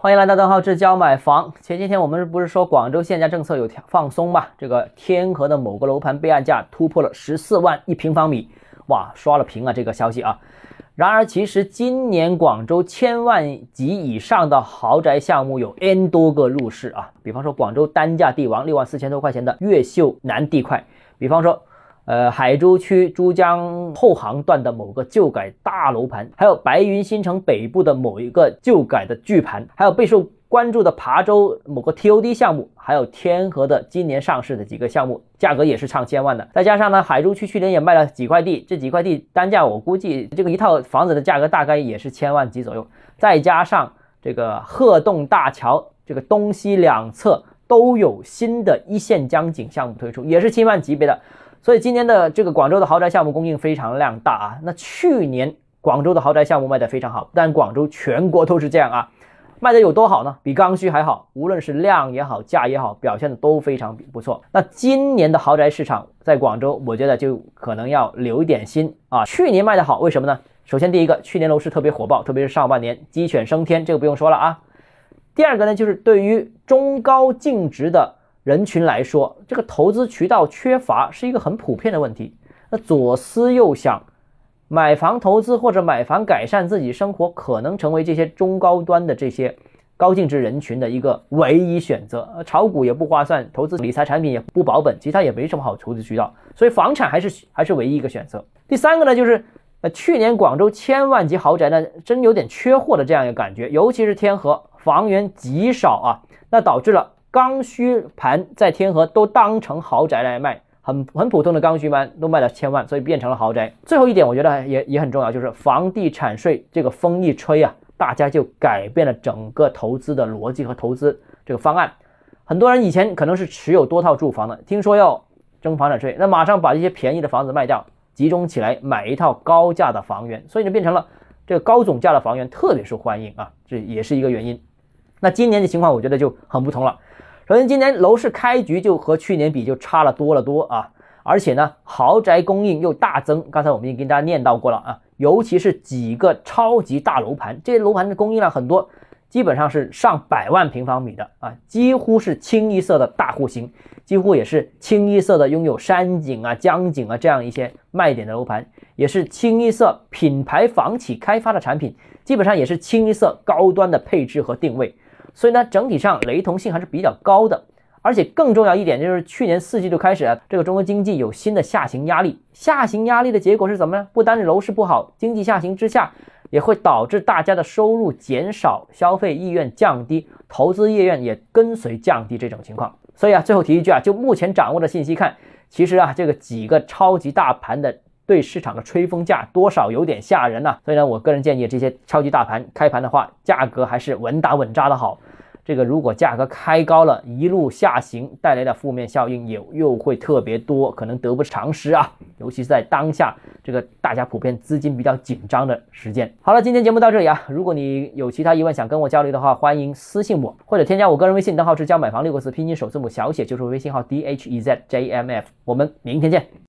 欢迎来到邓浩志教买房。前几天我们不是说广州限价政策有放松嘛？这个天河的某个楼盘备案价突破了十四万一平方米，哇，刷了屏啊！这个消息啊。然而，其实今年广州千万级以上的豪宅项目有 N 多个入市啊。比方说，广州单价帝王六万四千多块钱的越秀南地块，比方说。呃，海珠区珠江后航段的某个旧改大楼盘，还有白云新城北部的某一个旧改的巨盘，还有备受关注的琶洲某个 TOD 项目，还有天河的今年上市的几个项目，价格也是上千万的。再加上呢，海珠区去年也卖了几块地，这几块地单价我估计这个一套房子的价格大概也是千万级左右。再加上这个鹤洞大桥这个东西两侧都有新的一线江景项目推出，也是千万级别的。所以今年的这个广州的豪宅项目供应非常量大啊。那去年广州的豪宅项目卖得非常好，但广州全国都是这样啊，卖的有多好呢？比刚需还好，无论是量也好，价也好，表现的都非常不错。那今年的豪宅市场在广州，我觉得就可能要留一点心啊。去年卖的好，为什么呢？首先第一个，去年楼市特别火爆，特别是上半年鸡犬升天，这个不用说了啊。第二个呢，就是对于中高净值的。人群来说，这个投资渠道缺乏是一个很普遍的问题。那左思右想，买房投资或者买房改善自己生活，可能成为这些中高端的这些高净值人群的一个唯一选择。炒股也不划算，投资理财产品也不保本，其他也没什么好投资渠道，所以房产还是还是唯一一个选择。第三个呢，就是呃，去年广州千万级豪宅呢，真有点缺货的这样一个感觉，尤其是天河房源极少啊，那导致了。刚需盘在天河都当成豪宅来卖，很很普通的刚需盘都卖了千万，所以变成了豪宅。最后一点，我觉得也也很重要，就是房地产税这个风一吹啊，大家就改变了整个投资的逻辑和投资这个方案。很多人以前可能是持有多套住房的，听说要征房产税，那马上把这些便宜的房子卖掉，集中起来买一套高价的房源，所以就变成了这个高总价的房源特别受欢迎啊，这也是一个原因。那今年的情况，我觉得就很不同了。首先，今年楼市开局就和去年比就差了多了多啊，而且呢，豪宅供应又大增。刚才我们已经跟大家念叨过了啊，尤其是几个超级大楼盘，这些楼盘的供应量很多，基本上是上百万平方米的啊，几乎是清一色的大户型，几乎也是清一色的拥有山景啊、江景啊这样一些卖点的楼盘，也是清一色品牌房企开发的产品，基本上也是清一色高端的配置和定位。所以呢，整体上雷同性还是比较高的，而且更重要一点就是去年四季度开始啊，这个中国经济有新的下行压力。下行压力的结果是什么呢？不单是楼市不好，经济下行之下，也会导致大家的收入减少，消费意愿降低，投资意愿也跟随降低这种情况。所以啊，最后提一句啊，就目前掌握的信息看，其实啊，这个几个超级大盘的。对市场的吹风价多少有点吓人呐，所以呢，我个人建议这些超级大盘开盘的话，价格还是稳打稳扎的好。这个如果价格开高了，一路下行带来的负面效应也又会特别多，可能得不偿失啊！尤其是在当下这个大家普遍资金比较紧张的时间。好了，今天节目到这里啊，如果你有其他疑问想跟我交流的话，欢迎私信我或者添加我个人微信，账号是教买房六个字拼音首字母小写，就是微信号 d h e z j m f。我们明天见。